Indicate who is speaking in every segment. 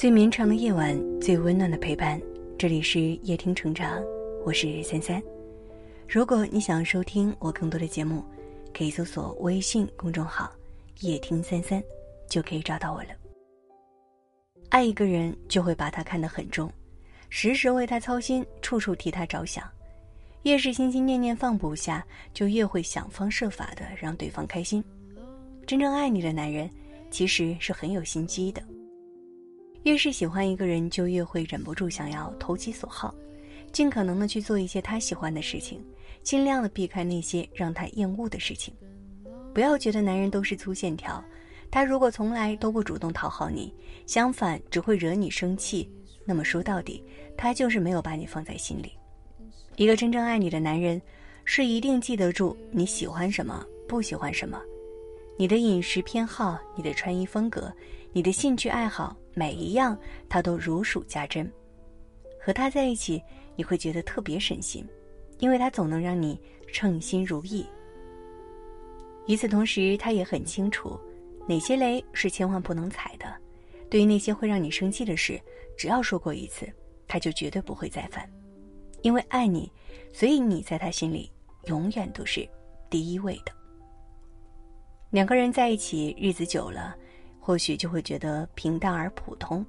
Speaker 1: 最绵长的夜晚，最温暖的陪伴。这里是夜听成长，我是三三。如果你想收听我更多的节目，可以搜索微信公众号“夜听三三”，就可以找到我了。爱一个人，就会把他看得很重，时时为他操心，处处替他着想。越是心心念念放不下，就越会想方设法的让对方开心。真正爱你的男人，其实是很有心机的。越是喜欢一个人，就越会忍不住想要投其所好，尽可能的去做一些他喜欢的事情，尽量的避开那些让他厌恶的事情。不要觉得男人都是粗线条，他如果从来都不主动讨好你，相反只会惹你生气，那么说到底，他就是没有把你放在心里。一个真正爱你的男人，是一定记得住你喜欢什么，不喜欢什么，你的饮食偏好，你的穿衣风格，你的兴趣爱好。每一样他都如数家珍，和他在一起你会觉得特别省心，因为他总能让你称心如意。与此同时，他也很清楚哪些雷是千万不能踩的。对于那些会让你生气的事，只要说过一次，他就绝对不会再犯。因为爱你，所以你在他心里永远都是第一位的。两个人在一起日子久了。或许就会觉得平淡而普通，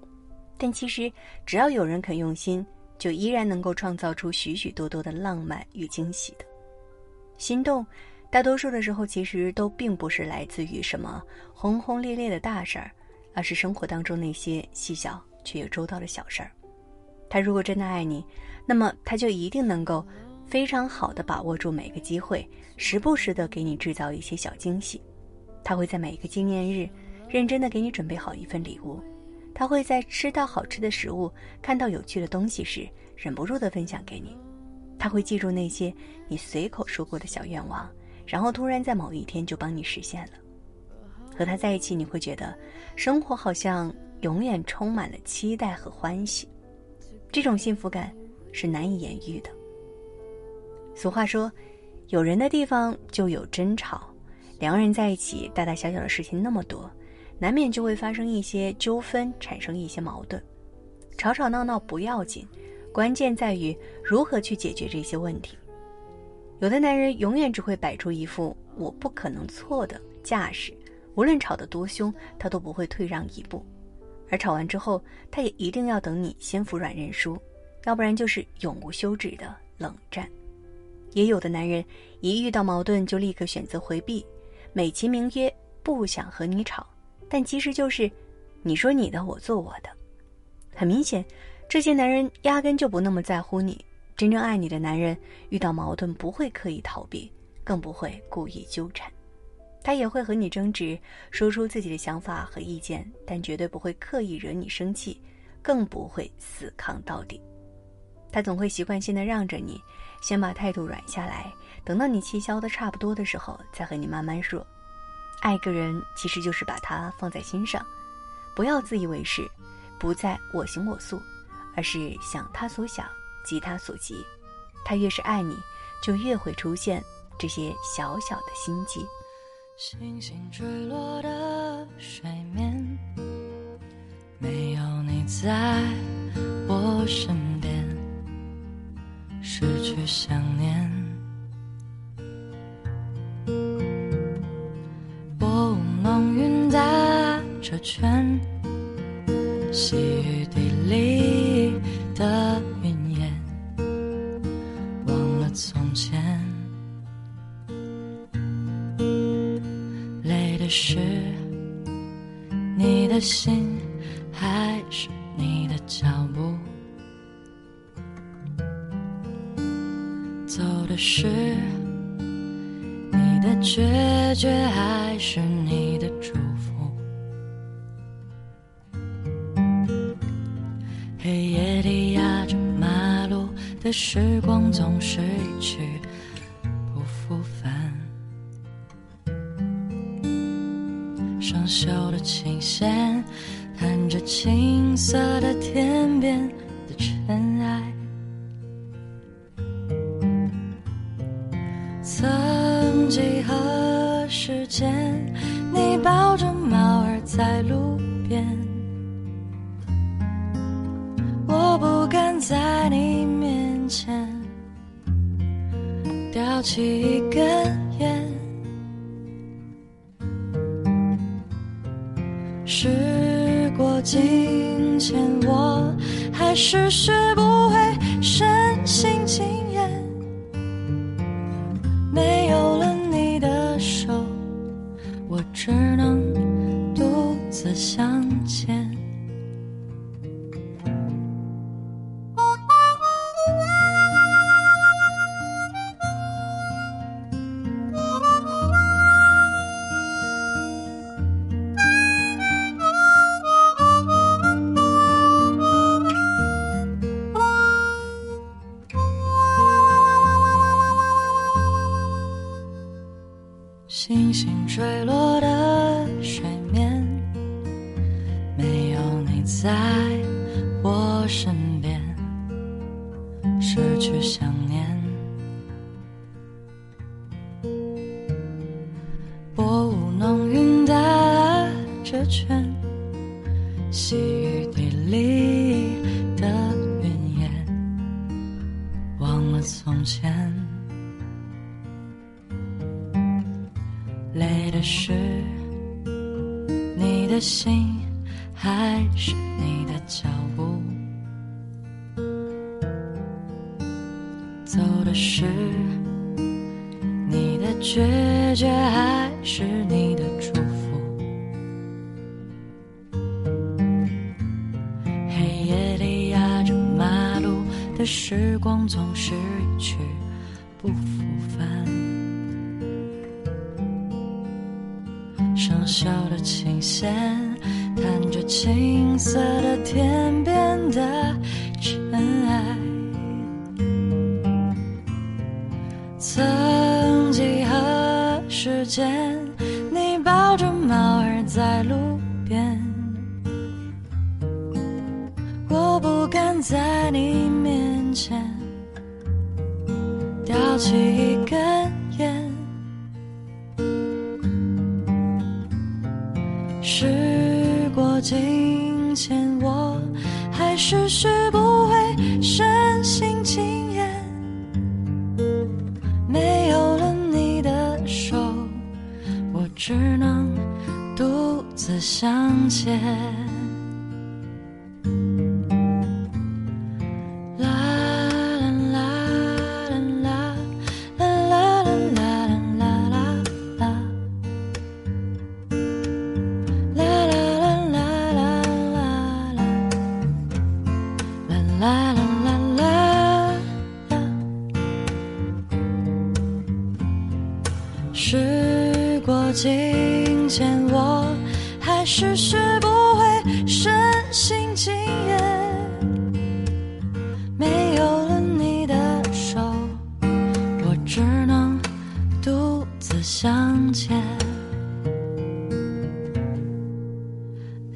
Speaker 1: 但其实只要有人肯用心，就依然能够创造出许许多多的浪漫与惊喜的。心动，大多数的时候其实都并不是来自于什么轰轰烈烈的大事儿，而是生活当中那些细小却又周到的小事儿。他如果真的爱你，那么他就一定能够非常好的把握住每个机会，时不时的给你制造一些小惊喜。他会在每一个纪念日。认真的给你准备好一份礼物，他会在吃到好吃的食物、看到有趣的东西时，忍不住的分享给你。他会记住那些你随口说过的小愿望，然后突然在某一天就帮你实现了。和他在一起，你会觉得生活好像永远充满了期待和欢喜，这种幸福感是难以言喻的。俗话说，有人的地方就有争吵，两个人在一起，大大小小的事情那么多。难免就会发生一些纠纷，产生一些矛盾，吵吵闹闹不要紧，关键在于如何去解决这些问题。有的男人永远只会摆出一副我不可能错的架势，无论吵得多凶，他都不会退让一步，而吵完之后，他也一定要等你先服软认输，要不然就是永无休止的冷战。也有的男人一遇到矛盾就立刻选择回避，美其名曰不想和你吵。但其实就是，你说你的，我做我的。很明显，这些男人压根就不那么在乎你。真正爱你的男人，遇到矛盾不会刻意逃避，更不会故意纠缠。他也会和你争执，说出自己的想法和意见，但绝对不会刻意惹你生气，更不会死扛到底。他总会习惯性的让着你，先把态度软下来，等到你气消的差不多的时候，再和你慢慢说。爱个人其实就是把他放在心上，不要自以为是，不再我行我素，而是想他所想，急他所急。他越是爱你，就越会出现这些小小的心机。
Speaker 2: 星星坠落的水面，没有你在我身边，失去想念。这圈，细雨滴里的云烟，忘了从前。累的是你的心，还是你的脚步？走的是你的决绝，还是你的的时光总是一去不复返，生锈的琴弦弹着青涩的天边的尘埃，曾几何时间，你抱着猫儿在路边。我不敢再前，叼起一根烟。时过境迁，我还是学不星星坠落的水面，没有你在我身边，失去想念。薄雾浓云打着圈，细雨滴里的云烟，忘了从前。累的是你的心，还是你的脚步？走的是你的决绝，还是你的祝福？黑夜里压着马路的时光，总是一去不复返。生锈的琴弦，弹着青涩的天边的尘埃。曾几何时间，你抱着猫儿在路边，我不敢在你面前叼起一根今天，我还是学不会深信轻言。没有了你的手，我只能独自向前。时过境迁，我还是学不会深信轻言。没有了你的手，我只能独自向前。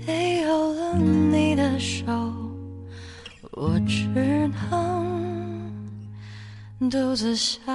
Speaker 2: 没有了你的手，我只能独自向